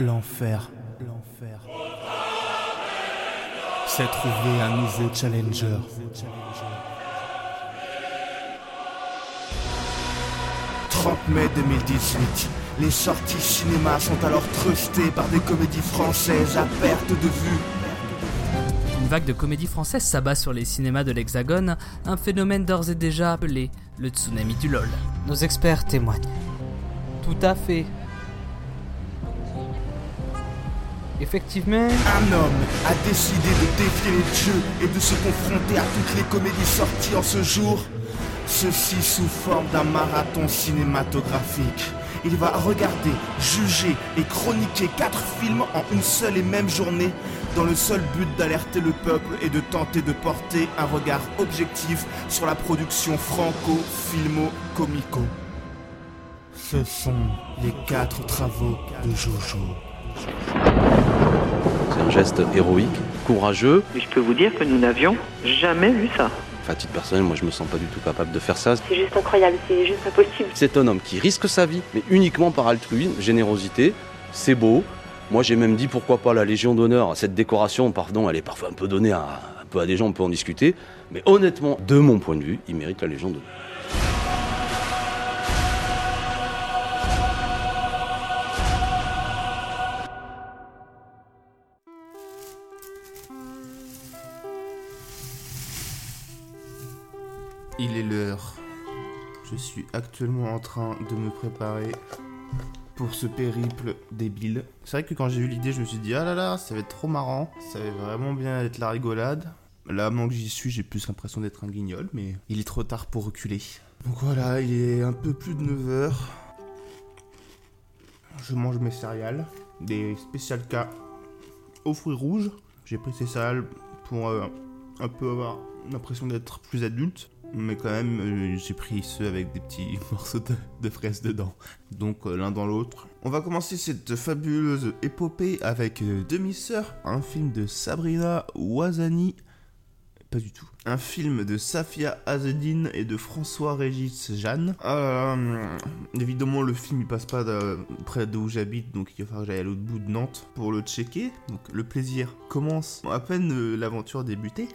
L'enfer, l'enfer. C'est trouver un nouveau challenger. 30 mai 2018. Les sorties cinéma sont alors trustées par des comédies françaises à perte de vue. Une vague de comédies françaises s'abat sur les cinémas de l'Hexagone, un phénomène d'ores et déjà appelé le tsunami du LOL. Nos experts témoignent. Tout à fait. Effectivement, Un homme a décidé de défier les dieux et de se confronter à toutes les comédies sorties en ce jour. Ceci sous forme d'un marathon cinématographique. Il va regarder, juger et chroniquer quatre films en une seule et même journée, dans le seul but d'alerter le peuple et de tenter de porter un regard objectif sur la production franco-filmo-comico. Ce sont les quatre travaux de Jojo. C'est un geste héroïque, courageux. Et je peux vous dire que nous n'avions jamais vu ça. Enfin, à titre personnel, moi je me sens pas du tout capable de faire ça. C'est juste incroyable, c'est juste pas possible. C'est un homme qui risque sa vie, mais uniquement par altruisme, générosité. C'est beau. Moi j'ai même dit pourquoi pas la Légion d'honneur. Cette décoration, pardon, elle est parfois un peu donnée à, un peu à des gens, on peut en discuter. Mais honnêtement, de mon point de vue, il mérite la Légion d'honneur. Il est l'heure. Je suis actuellement en train de me préparer pour ce périple débile. C'est vrai que quand j'ai eu l'idée, je me suis dit ah là là, ça va être trop marrant, ça va vraiment bien être la rigolade. Là, maintenant que j'y suis, j'ai plus l'impression d'être un guignol, mais il est trop tard pour reculer. Donc voilà, il est un peu plus de 9h. Je mange mes céréales, des spécial K aux fruits rouges. J'ai pris ces céréales pour euh, un peu avoir l'impression d'être plus adulte. Mais quand même, euh, j'ai pris ceux avec des petits morceaux de, de fraises dedans. Donc euh, l'un dans l'autre. On va commencer cette fabuleuse épopée avec euh, Demi-sœur, un film de Sabrina Ouazani. Pas du tout. Un film de Safia Azedine et de François-Régis Jeanne. Évidemment, le film il passe pas de- près d'où j'habite, donc il va falloir que j'aille à l'autre bout de Nantes pour le checker. Donc le plaisir commence à peine l'aventure débutée.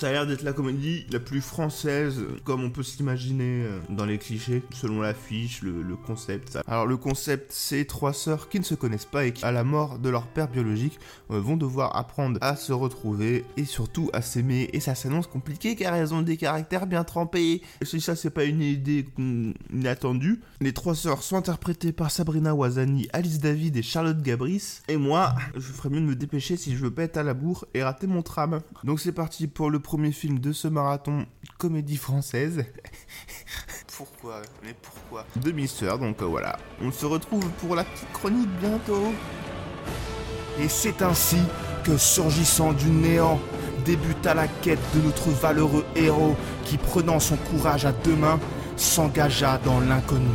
Ça a l'air d'être la comédie la plus française, comme on peut s'imaginer euh, dans les clichés, selon l'affiche, le, concept. Alors le concept, c'est trois sœurs qui ne se connaissent pas et qui, à la mort de leur père biologique, euh, vont devoir apprendre à se retrouver et surtout à s'aimer. Et ça s'annonce compliqué car elles ont des caractères bien trempés. Et si ça, c'est pas une idée mm, inattendue, les trois sœurs sont interprétées par Sabrina Ouazani, Alice David et Charlotte Gabris. Et moi, je ferais mieux de me dépêcher si je veux pas être à la bourre et rater mon tram. Donc c'est parti pour le premier film de ce marathon comédie française. pourquoi? Mais pourquoi? Demi-sœur, donc euh, voilà. On se retrouve pour la petite chronique bientôt. Et c'est ainsi que, surgissant du néant, débuta la quête de notre valeureux héros qui, prenant son courage à deux mains, s'engagea dans l'inconnu.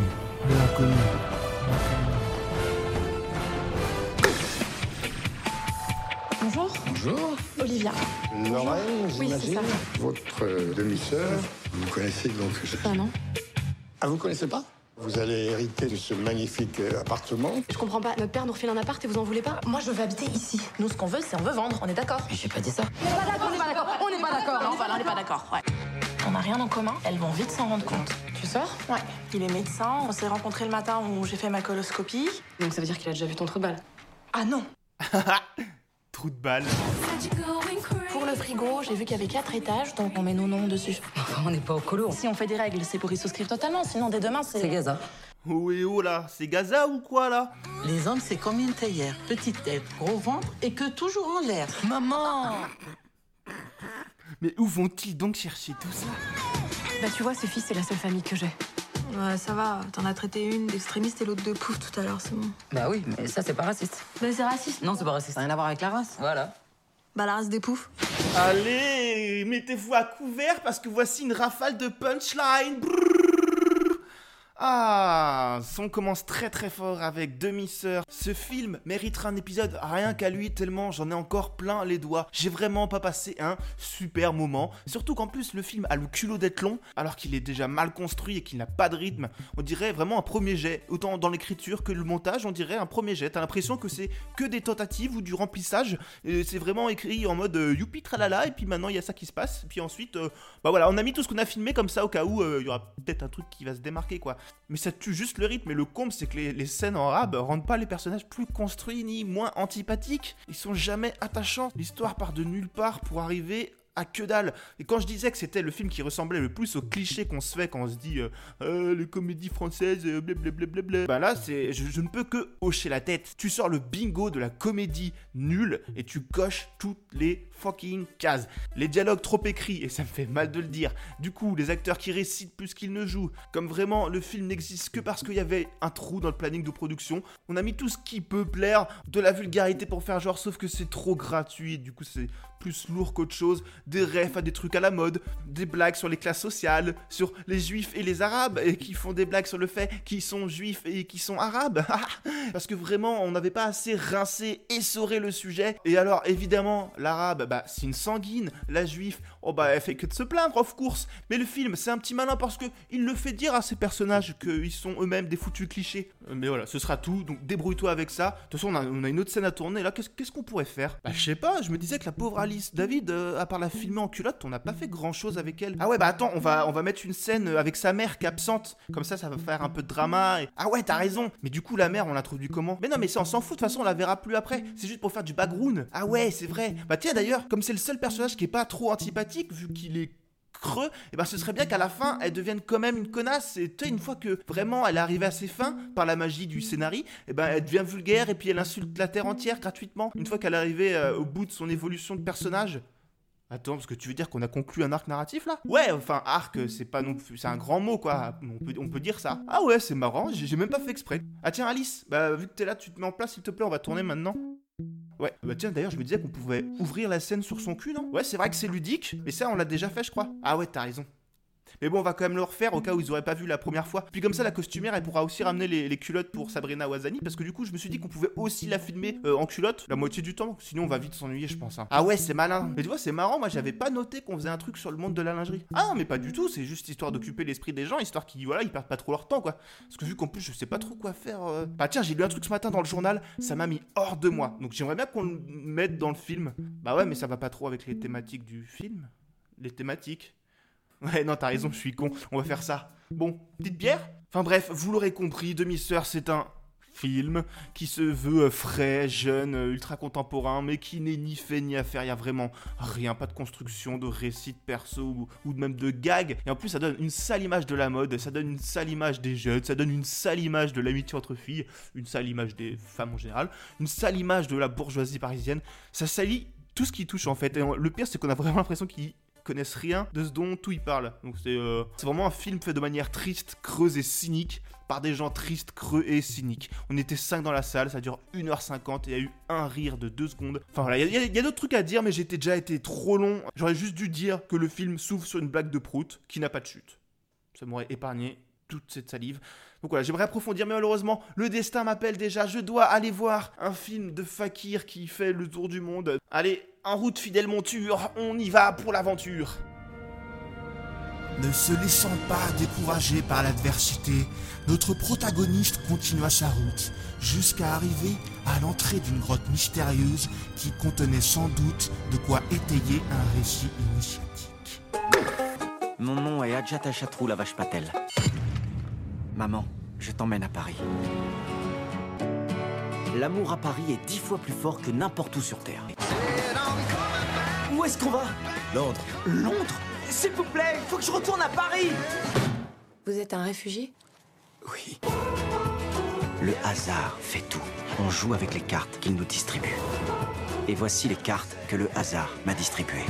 L'inconnu. Bonjour, Olivia. Lorraine, Oui, c'est j'imagine. ça. Votre euh, demi-sœur, vous connaissez donc. Ah non Ah, vous connaissez pas? Vous allez hériter de ce magnifique euh, appartement. Je comprends pas. Notre père nous refile un appart et vous en voulez pas? Moi, je veux habiter ici. Nous, ce qu'on veut, c'est on veut vendre. On est d'accord? Mais j'ai pas dit ça. On n'est pas d'accord. On n'est pas d'accord. Non, enfin, on n'est pas d'accord. Ouais. On n'a rien en commun. Elles vont vite s'en rendre compte. Tu sors? Ouais. Il est médecin. On s'est rencontrés le matin où j'ai fait ma coloscopie. Donc ça veut dire qu'il a déjà vu ton trou de balle? Ah non Trou de balle. Pour le frigo, j'ai vu qu'il y avait quatre étages, donc on met nos noms dessus. Enfin, on n'est pas au colo. Si on fait des règles, c'est pour y souscrire totalement. Sinon, dès demain, c'est. C'est Gaza. Oui, oh là, c'est Gaza ou quoi là? Les hommes, c'est comme une théière. Petite tête, gros ventre et que toujours en l'air. Maman Mais où vont-ils donc chercher tout ça? Bah tu vois, Sophie, c'est la seule famille que j'ai. Ouais, ça va. T'en as traité une d'extrémiste et l'autre de pouf tout à l'heure, c'est bon. Bah oui, mais ça, c'est pas raciste. Bah, c'est raciste. Non, c'est pas raciste. Ça n'a rien à voir avec la race. Voilà. Bah, la race des poufs. Allez, mettez-vous à couvert parce que voici une rafale de punchline. Brrr. Ah, on commence très très fort avec Demi-Sœur. Ce film mériterait un épisode rien qu'à lui tellement j'en ai encore plein les doigts. J'ai vraiment pas passé un super moment. Surtout qu'en plus le film a le culot d'être long alors qu'il est déjà mal construit et qu'il n'a pas de rythme. On dirait vraiment un premier jet. Autant dans l'écriture que le montage, on dirait un premier jet. T'as l'impression que c'est que des tentatives ou du remplissage. C'est vraiment écrit en mode euh, tralala et puis maintenant il y a ça qui se passe. Puis ensuite, euh, bah voilà, on a mis tout ce qu'on a filmé comme ça au cas où euh, il y aura peut-être un truc qui va se démarquer quoi mais ça tue juste le rythme. Et le comble, c'est que les, scènes en rab rendent pas les personnages plus construits ni moins antipathiques. Ils sont jamais attachants. L'histoire part de nulle part pour arriver à que dalle. Et quand je disais que c'était le film qui ressemblait le plus au cliché qu'on se fait quand on se dit euh, euh les comédies françaises, euh, blablabla, bah là, c'est, je, ne peux que hocher la tête. Tu sors le bingo de la comédie nulle et tu coches toutes les fucking cases. Les dialogues trop écrits, et ça me fait mal de le dire. Du coup, les acteurs qui récitent plus qu'ils ne jouent. Comme vraiment, le film n'existe que parce qu'il y avait un trou dans le planning de production. On a mis tout ce qui peut plaire, de la vulgarité pour faire genre, sauf que c'est trop gratuit. Du coup, c'est plus lourd qu'autre chose, des refs à des trucs à la mode, des blagues sur les classes sociales, sur les juifs et les arabes, et qui font des blagues sur le fait qu'ils sont juifs et qui sont arabes. Parce que vraiment, on n'avait pas assez rincé, essoré le sujet. Et alors, évidemment, l'arabe, bah, c'est une sanguine. La juive, oh bah, elle fait que de se plaindre, of course. Mais le film, c'est un petit malin parce que il le fait dire à ces personnages qu'ils sont eux-mêmes des foutus clichés. Euh, mais voilà, ce sera tout, donc débrouille-toi avec ça. De toute façon, on a, une autre scène à tourner là, qu'est-ce qu'on pourrait faire? Bah, je sais pas, je me disais que la pauvre Alice David, euh, à part la filmer en culotte, on n'a pas fait grand chose avec elle. Ah ouais, bah attends, on va, on va mettre une scène euh, avec sa mère qui est absente. Comme ça, ça va faire un peu de drama. Ah ouais, t'as raison. Mais du coup, la mère, on l'introduit comment? Mais non, mais ça, on s'en fout. De toute façon, on la verra plus après. C'est juste pour faire du background. Ah ouais, c'est vrai. Bah tiens, d'ailleurs, comme c'est le seul personnage qui est pas trop antipathique, vu qu'il est creux, et eh ben ce serait bien qu'à la fin elle devienne quand même une connasse. Et une fois que vraiment elle est arrivée à ses fins par la magie du scénario, et eh ben elle devient vulgaire et puis elle insulte la terre entière gratuitement. Une fois qu'elle est arrivée euh, au bout de son évolution de personnage, Attends, parce que tu veux dire qu'on a conclu un arc narratif là? Ouais, enfin arc, c'est pas non plus, c'est un grand mot quoi. On peut, on peut dire ça. Ah ouais, c'est marrant. J'ai même pas fait exprès. Ah tiens Alice, bah vu que t'es là, tu te mets en place s'il te plaît. On va tourner maintenant. Ouais, bah tiens d'ailleurs je me disais qu'on pouvait ouvrir la scène sur son cul, non? Ouais, c'est vrai que c'est ludique, mais ça on l'a déjà fait je crois. Ah ouais, t'as raison. Mais bon, on va quand même le refaire au cas où ils auraient pas vu la première fois. Puis comme ça, la costumière, elle pourra aussi ramener les, culottes pour Sabrina Wazani. Parce que du coup, je me suis dit qu'on pouvait aussi la filmer euh, en culotte la moitié du temps. Sinon, on va vite s'ennuyer, je pense. Hein. Ah ouais, c'est malin. Mais tu vois, c'est marrant. Moi, j'avais pas noté qu'on faisait un truc sur le monde de la lingerie. Ah, mais pas du tout. C'est juste histoire d'occuper l'esprit des gens, histoire qu'ils voilà, ils perdent pas trop leur temps, quoi. Parce que vu qu'en plus, je sais pas trop quoi faire. Euh. Bah tiens, j'ai lu un truc ce matin dans le journal. Ça m'a mis hors de moi. Donc j'aimerais bien qu'on le mette dans le film. Bah ouais, mais ça va pas trop avec les thématiques du film. Les thématiques. Ouais, non, t'as raison, je suis con. On va faire ça. Bon, petite bière? Enfin bref, vous l'aurez compris, Demi-Sœur, c'est un film qui se veut euh, frais, jeune, euh, ultra contemporain, mais qui n'est ni fait ni à faire. Il y a vraiment rien, pas de construction, de récit de perso ou, même de gag. Et en plus, ça donne une sale image de la mode, ça donne une sale image des jeunes, ça donne une sale image de l'amitié entre filles, une sale image des femmes en général, une sale image de la bourgeoisie parisienne. Ça salit tout ce qui touche en fait. Et le pire, c'est qu'on a vraiment l'impression qu'il connaissent rien de ce dont tout il parle. Donc euh, c'est vraiment un film fait de manière triste, creuse et cynique par des gens tristes, creux et cyniques. On était 5 dans la salle, ça dure 1h50 et il y a eu un rire de 2 secondes. Enfin voilà, il y a, d'autres trucs à dire, mais j'étais déjà été trop long. J'aurais juste dû dire que le film s'ouvre sur une blague de prout qui n'a pas de chute. Ça m'aurait épargné toute cette salive. Donc voilà, j'aimerais approfondir, mais malheureusement, le destin m'appelle déjà. Je dois aller voir un film de fakir qui fait le tour du monde. Allez, en route, fidèle monture, on y va pour l'aventure. Ne se laissant pas décourager par l'adversité, notre protagoniste continua sa route jusqu'à arriver à l'entrée d'une grotte mystérieuse qui contenait sans doute de quoi étayer un récit initiatique. Mon nom est Adjata Chatrou la vache Patel. Maman, je t'emmène à Paris. L'amour à Paris est dix fois plus fort que n'importe où sur Terre. Où est-ce qu'on va? Londres. Londres? S'il vous plaît, il faut que je retourne à Paris Vous êtes un réfugié? Oui. Le hasard fait tout. On joue avec les cartes qu'il nous distribue. Et voici les cartes que le hasard m'a distribuées.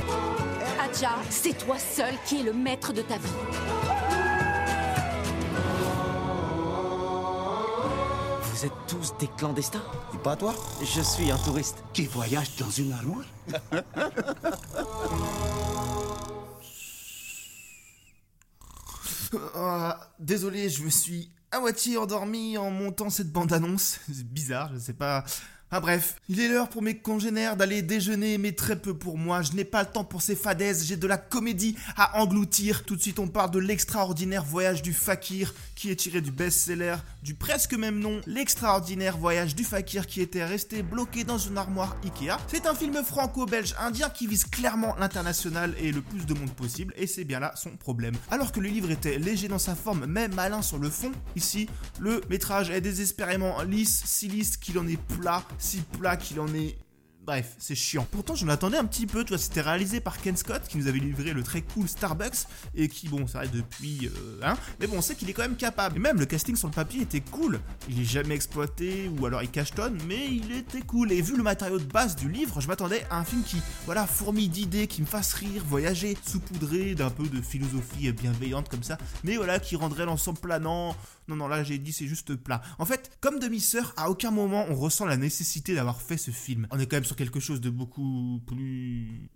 Adja, c'est toi seul qui es le maître de ta vie. Vous êtes tous des clandestins Et pas toi Je suis un touriste. Qui voyage dans une armoire Ah, désolé, je me suis à moitié endormi en montant cette bande-annonce. C'est bizarre, je sais pas. Ah bref, il est l'heure pour mes congénères d'aller déjeuner, mais très peu pour moi. Je n'ai pas le temps pour ces fadaises, j'ai de la comédie à engloutir. Tout de suite, on parle de l'extraordinaire voyage du fakir, qui est tiré du best-seller du presque même nom, l'extraordinaire voyage du fakir qui était resté bloqué dans une armoire Ikea. C'est un film franco-belge indien qui vise clairement l'international et le plus de monde possible, et c'est bien là son problème. Alors que le livre était léger dans sa forme, mais malin sur le fond, ici, le métrage est désespérément lisse, si lisse qu'il en est plat, si plat qu'il en est Bref, c'est chiant. Pourtant, j'en attendais un petit peu, c'était réalisé par Ken Scott, qui nous avait livré le très cool Starbucks, et qui, bon, ça depuis, euh, hein, mais bon, on sait qu'il est quand même capable. Et même, le casting sur le papier était cool. Il est jamais exploité, ou alors il cachetonne, mais il était cool. Et vu le matériau de base du livre, je m'attendais à un film qui, voilà, fourmille d'idées, qui me fasse rire, voyager, saupoudré d'un peu de philosophie bienveillante comme ça, mais voilà, qui rendrait l'ensemble planant. Non, non, là j'ai dit c'est juste plat. En fait, comme demi-sœur, à aucun moment on ressent la nécessité d'avoir fait ce film. On est quand même sur quelque chose de beaucoup plus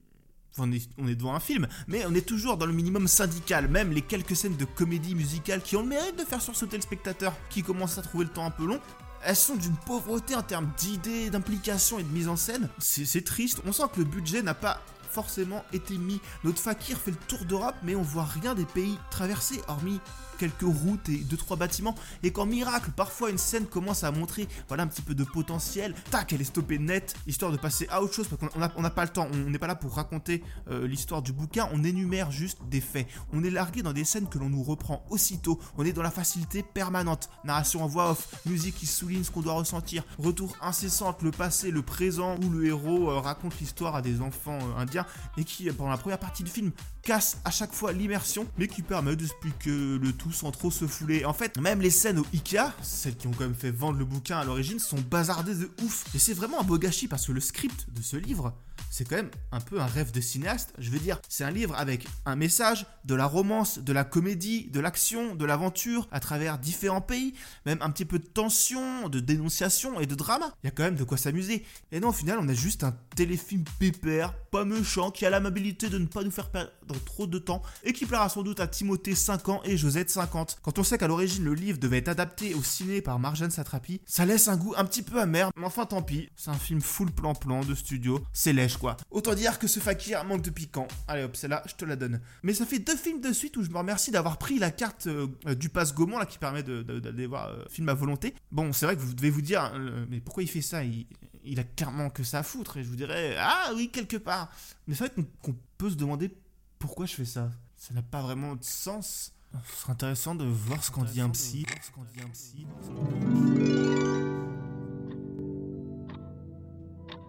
on est, on est, devant un film, mais on est toujours dans le minimum syndical. Même les quelques scènes de comédie musicale qui ont le mérite de faire sursauter le spectateur, qui commence à trouver le temps un peu long, elles sont d'une pauvreté en termes d'idées, d'implication et de mise en scène. C'est triste. On sent que le budget n'a pas forcément été mis. Notre fakir fait le tour d'Europe, mais on voit rien des pays traversés, hormis quelques routes et deux trois bâtiments. Et quand miracle parfois une scène commence à montrer voilà un petit peu de potentiel. Tac elle est stoppée net histoire de passer à autre chose parce qu'on n'a pas le temps on n'est pas là pour raconter euh, l'histoire du bouquin. On énumère juste des faits. On est largué dans des scènes que l'on nous reprend aussitôt. On est dans la facilité permanente. Narration en voix off musique qui souligne ce qu'on doit ressentir. Retour incessant le passé le présent où le héros euh, raconte l'histoire à des enfants euh, indiens et qui pendant la première partie du film casse à chaque fois l'immersion mais qui permet d'expliquer le tout sans trop se fouler. En fait, même les scènes au Ikea, celles qui ont quand même fait vendre le bouquin à l'origine, sont bazardées de ouf. Et c'est vraiment un beau gâchis parce que le script de ce livre, c'est quand même un peu un rêve de cinéaste. Je veux dire, c'est un livre avec un message, de la romance, de la comédie, de l'action, de l'aventure à travers différents pays, même un petit peu de tension, de dénonciation et de drama. Il y a quand même de quoi s'amuser. Et non, au final, on a juste un téléfilm pépère, pas méchant, qui a l'amabilité de ne pas nous faire perdre trop de temps et qui plaira sans doute à Timothée 5 ans et Josette 50. Quand on sait qu'à l'origine le livre devait être adapté au ciné par Marjane Satrapi, ça laisse un goût un petit peu amer, mais enfin tant pis. C'est un film full plan-plan de studio, c'est lèche quoi. Autant dire que ce fakir manque de piquant. Allez hop, celle-là, je te la donne. Mais ça fait deux films de suite où je me remercie d'avoir pris la carte euh, du passe Gaumont là qui permet d'aller voir euh, film à volonté. Bon, c'est vrai que vous devez vous dire, euh, mais pourquoi il fait ça? Il, a clairement que ça à foutre. Et je vous dirais, ah oui, quelque part. Mais c'est vrai qu'on peut se demander pourquoi je fais ça? Ça n'a pas vraiment de sens. Ce serait intéressant de voir ce qu'en dit un psy.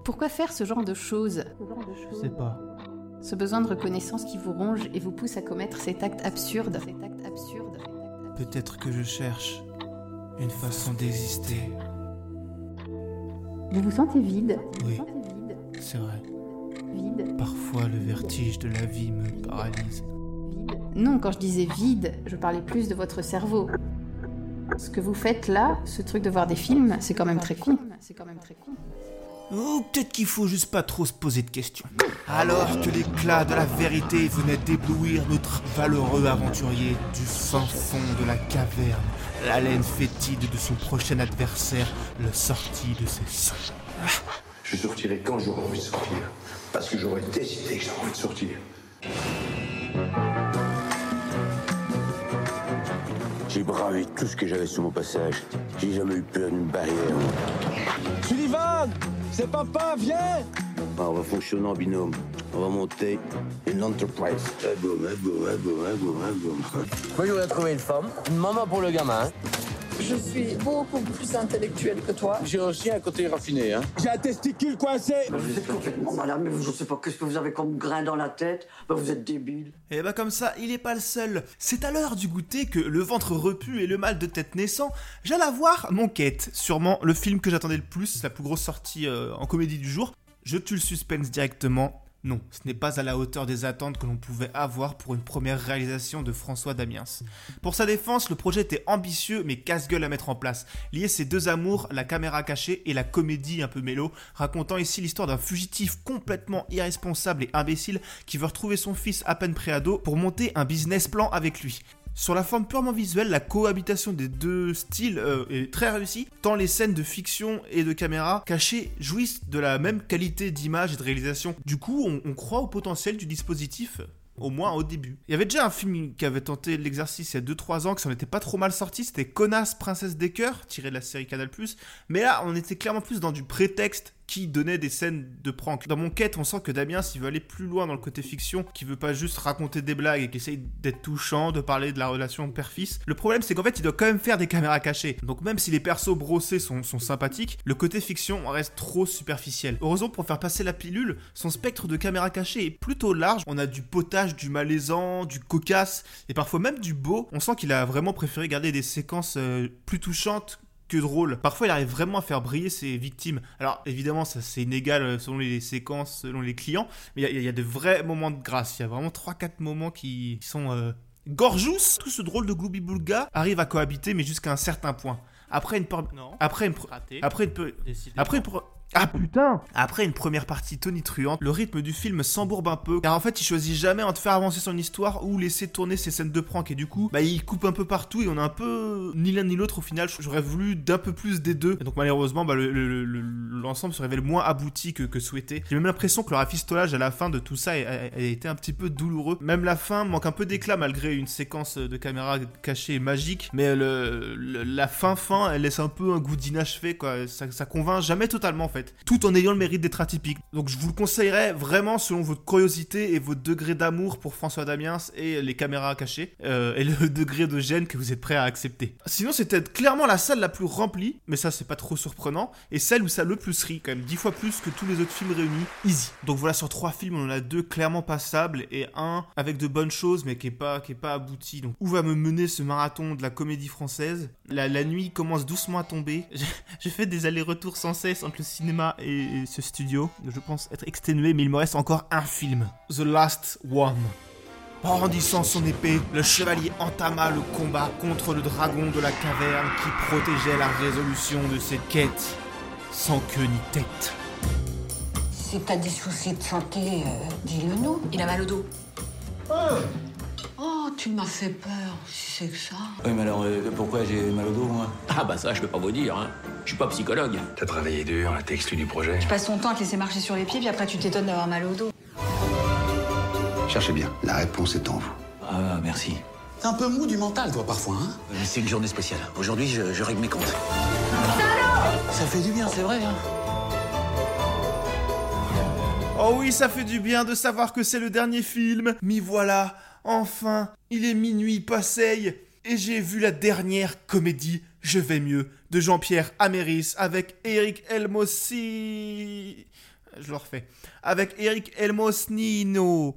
Pourquoi faire ce genre de choses? Je sais pas. Ce besoin de reconnaissance qui vous ronge et vous pousse à commettre cet acte absurde. Peut-être que je cherche une façon d'exister. Vous vous sentez vide? Oui, c'est vrai. Vide. Parfois, le vertige de la vie me paralyse. Vide. Non, quand je disais vide, je parlais plus de votre cerveau. Ce que vous faites là, ce truc de voir des films, c'est quand même très con. C'est quand même très con. Ou peut-être qu'il faut juste pas trop se poser de questions. Alors que l'éclat de la vérité venait d'éblouir notre valeureux aventurier du fin fond de la caverne, l'haleine fétide de son prochain adversaire le sortit de ses seins. Je sortirai quand j'aurai envie de sortir. Parce que j'aurais décidé que j'avais envie de sortir. J'ai bravé tout ce que j'avais sur mon passage. J'ai jamais eu peur d'une barrière. Sullivan C'est papa, viens ah, On va fonctionner en binôme. On va monter une entreprise. Boum, boum, boum, boum, Moi, j'aurais trouvé une femme, une maman pour le gamin. Je suis beaucoup plus intellectuelle que toi. J'ai aussi un côté raffiné, hein. J'ai un testicule coincé. Vous êtes complètement malade, mais je sais pas qu'est-ce que vous avez comme grain dans la tête? Bah, vous êtes débile. Et bah comme ça, il est pas le seul. C'est à l'heure du goûter que le ventre repu et le mal de tête naissant, j'allais voir mon quête, sûrement le film que j'attendais le plus, la plus grosse sortie euh, en comédie du jour. Je tue le suspense directement. Non, ce n'est pas à la hauteur des attentes que l'on pouvait avoir pour une première réalisation de François Damiens. Pour sa défense, le projet était ambitieux mais casse-gueule à mettre en place. Lier ces deux amours, la caméra cachée et la comédie un peu mélo, racontant ici l'histoire d'un fugitif complètement irresponsable et imbécile qui veut retrouver son fils à peine préado pour monter un business plan avec lui. Sur la forme purement visuelle, la cohabitation des deux styles euh, est très réussie, tant les scènes de fiction et de caméra cachées jouissent de la même qualité d'image et de réalisation. Du coup, on, croit au potentiel du dispositif au moins au début. Il y avait déjà un film qui avait tenté l'exercice il y a 2-3 ans, qui s'en était pas trop mal sorti, c'était Connasse Princesse des Cœurs, tiré de la série Canal+. Mais là, on était clairement plus dans du prétexte qui donnait des scènes de prank. Dans mon quête, on sent que Damien, s'il veut aller plus loin dans le côté fiction, qui veut pas juste raconter des blagues et qui essaye d'être touchant, de parler de la relation père-fils. Le problème, c'est qu'en fait, il doit quand même faire des caméras cachées. Donc même si les persos brossés sont, sympathiques, le côté fiction reste trop superficiel. Heureusement, pour faire passer la pilule, son spectre de caméra cachée est plutôt large. On a du potage, du malaisant, du cocasse et parfois même du beau. On sent qu'il a vraiment préféré garder des séquences euh, plus touchantes que drôle. Parfois, il arrive vraiment à faire briller ses victimes. Alors, évidemment, ça c'est inégal euh, selon les séquences, selon les clients, mais il y, a de vrais moments de grâce. Il y a vraiment 3-4 moments qui sont euh, gorgeous. Tout ce drôle de Glooby Boulga arrive à cohabiter, mais jusqu'à un certain point. Après une... Non. Après une... Après une... Après une... Ah putain Après une première partie tonitruante, le rythme du film s'embourbe un peu, car en fait il choisit jamais entre faire avancer son histoire ou laisser tourner ses scènes de prank, et du coup, bah il coupe un peu partout et on a un peu ni l'un ni l'autre au final. J'aurais voulu d'un peu plus des deux, et donc malheureusement, bah, l'ensemble se révèle moins abouti que, que souhaité. J'ai même l'impression que le rafistolage à la fin de tout ça a, été un petit peu douloureux. Même la fin manque un peu d'éclat malgré une séquence de caméra cachée magique, mais le, la fin fin, elle laisse un peu un goût d'inachevé, quoi. Ça, ça convainc jamais totalement en fait tout en ayant le mérite d'être atypique. Donc je vous le conseillerais vraiment selon votre curiosité et votre degré d'amour pour François Damiens et les caméras cachées, euh, et le degré de gêne que vous êtes prêt à accepter. Sinon c'était clairement la salle la plus remplie, mais ça c'est pas trop surprenant, et celle où ça le plus rit, quand même dix fois plus que tous les autres films réunis, easy. Donc voilà, sur trois films, on en a deux clairement passables, et un avec de bonnes choses, mais qui est pas, qui est pas abouti. Donc où va me mener ce marathon de la comédie française? La, la nuit commence doucement à tomber. J'ai fait des allers-retours sans cesse entre le cinéma et ce studio. Je pense être exténué, mais il me reste encore un film. The Last One. Brandissant son épée, le chevalier entama le combat contre le dragon de la caverne qui protégeait la résolution de cette quête, sans queue ni tête. Si t'as des soucis de santé, euh, dis-le nous. Il a mal au dos. Oh. Oh, tu m'as fait peur, si c'est que ça. Oui, mais alors, euh, pourquoi j'ai mal au dos, moi? Ah bah ça, je peux pas vous dire, hein. Je suis pas psychologue. T'as travaillé dur, t'es exclu du projet. Tu passes ton temps à te laisser marcher sur les pieds, puis après tu t'étonnes d'avoir mal au dos. Cherchez bien, la réponse est en vous. Ah, merci. T'es un peu mou du mental, toi, parfois, hein? Euh, C'est une journée spéciale. Aujourd'hui, je, je règle mes comptes. Ça fait du bien, c'est vrai, hein Oh oui, ça fait du bien de savoir que c'est le dernier film. Mais voilà, enfin, il est minuit passé et j'ai vu la dernière comédie Je vais mieux de Jean-Pierre Améris avec Eric Elmossi. Je le refais. Avec Eric Elmosnino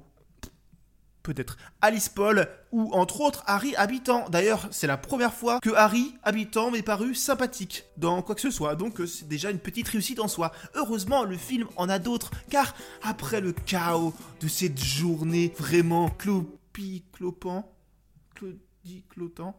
peut-être Alice Paul ou entre autres Harry Habitant. D'ailleurs, c'est la première fois que Harry Habitant m'est paru sympathique dans quoi que ce soit, donc euh, c'est déjà une petite réussite en soi. Heureusement, le film en a d'autres, car après le chaos de cette journée vraiment clopi-clopant, clodi-clotant,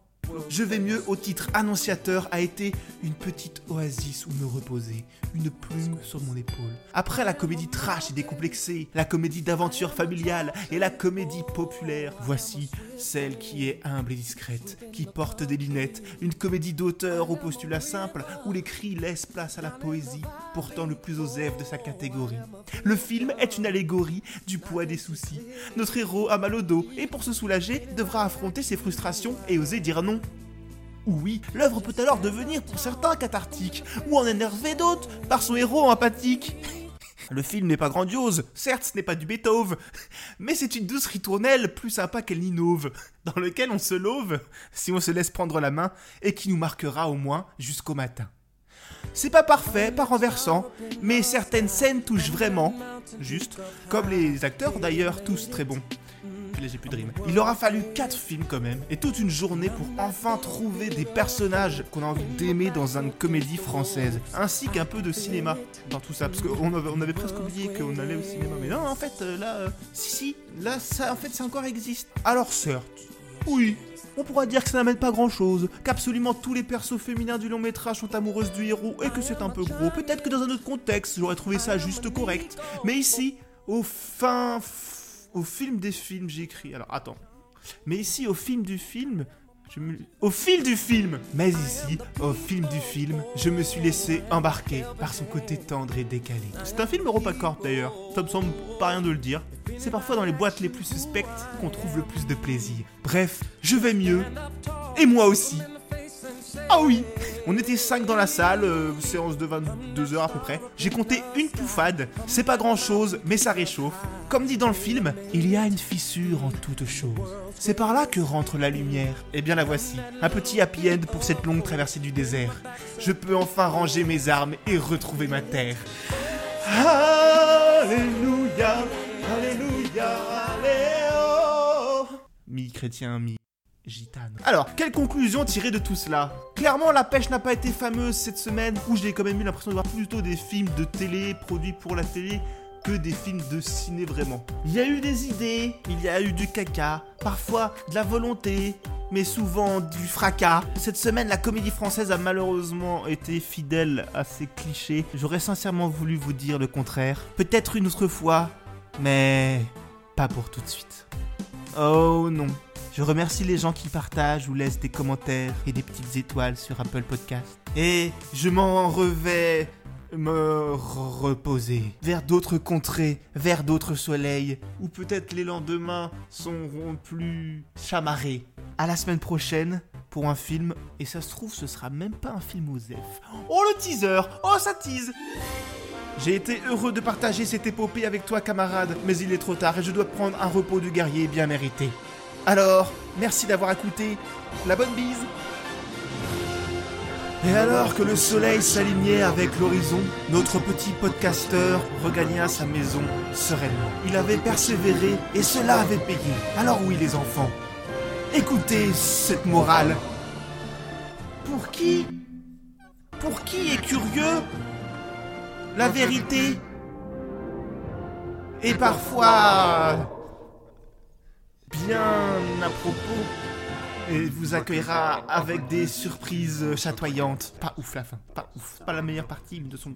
je vais mieux au titre annonciateur a été une petite oasis où me reposer, une plume sur mon épaule. Après la comédie trash et décomplexée, la comédie d'aventure familiale et la comédie populaire, voici celle qui est humble et discrète, qui porte des lunettes, une comédie d'auteur au postulat simple où les cris laissent place à la poésie, pourtant le plus osef de sa catégorie. Le film est une allégorie du poids des soucis. Notre héros a mal au dos et pour se soulager devra affronter ses frustrations et oser dire non. Oui, l'œuvre peut alors devenir pour certains cathartique, ou en énerver d'autres par son héros empathique. Le film n'est pas grandiose, certes ce n'est pas du Beethoven, mais c'est une douce ritournelle plus sympa qu'elle n'innove, dans lequel on se lauve si on se laisse prendre la main et qui nous marquera au moins jusqu'au matin. C'est pas parfait, pas renversant, mais certaines scènes touchent vraiment, juste, comme les acteurs d'ailleurs, tous très bons j'ai plus de rime. Il aura fallu 4 films quand même, et toute une journée pour enfin trouver des personnages qu'on a envie d'aimer dans une comédie française, ainsi qu'un peu de cinéma dans tout ça, parce qu'on avait, on avait presque oublié qu'on allait au cinéma, mais non, en fait, euh, là, euh, si, si, là, ça, en fait, ça encore existe. Alors certes, oui, on pourra dire que ça n'amène pas grand chose, qu'absolument tous les persos féminins du long métrage sont amoureuses du héros et que c'est un peu gros. Peut-être que dans un autre contexte, j'aurais trouvé ça juste correct. Mais ici, au fin au film des films, j'ai écrit. Alors attends. Mais ici, au film du film, je me- Au fil du film Mais ici, au film du film, je me suis laissé embarquer par son côté tendre et décalé. C'est un film EuropaCorp d'ailleurs, ça me semble pas rien de le dire. C'est parfois dans les boîtes les plus suspectes qu'on trouve le plus de plaisir. Bref, je vais mieux. Et moi aussi. Ah oui On était 5 dans la salle, euh, séance de 22 heures à peu près. J'ai compté une pouffade. C'est pas grand chose, mais ça réchauffe. Comme dit dans le film, il y a une fissure en toute chose. C'est par là que rentre la lumière. Eh bien la voici. Un petit happy pour cette longue traversée du désert. Je peux enfin ranger mes armes et retrouver ma terre. Alléluia, Alléluia, Alléluia. Mi-chrétien, mi Alors, quelle conclusion tirer de tout cela? Clairement, la pêche n'a pas été fameuse cette semaine, où j'ai quand même eu l'impression de voir plutôt des films de télé produits pour la télé que des films de ciné vraiment. Il y a eu des idées, il y a eu du caca, parfois de la volonté, mais souvent du fracas. Cette semaine, la comédie française a malheureusement été fidèle à ses clichés. J'aurais sincèrement voulu vous dire le contraire. Peut-être une autre fois, mais pas pour tout de suite. Oh non. Je remercie les gens qui partagent ou laissent des commentaires et des petites étoiles sur Apple Podcast. Et je m'en revais me reposer vers d'autres contrées, vers d'autres soleils, où peut-être les lendemains seront plus chamarrés. À la semaine prochaine pour un film, et ça se trouve ce sera même pas un film aux F. Oh le teaser Oh ça tease j'ai été heureux de partager cette épopée avec toi camarade, mais il est trop tard et je dois prendre un repos de guerrier bien mérité. Alors, merci d'avoir écouté. La bonne bise. Et alors que le soleil s'alignait avec l'horizon, notre petit podcasteur regagna sa maison sereinement. Il avait persévéré et cela avait payé. Alors oui les enfants, écoutez cette morale. Pour qui Pour qui est curieux La vérité? Est parfois bien à propos et vous accueillera avec des surprises chatoyantes. Pas ouf la fin, pas ouf. Pas la meilleure partie, de son...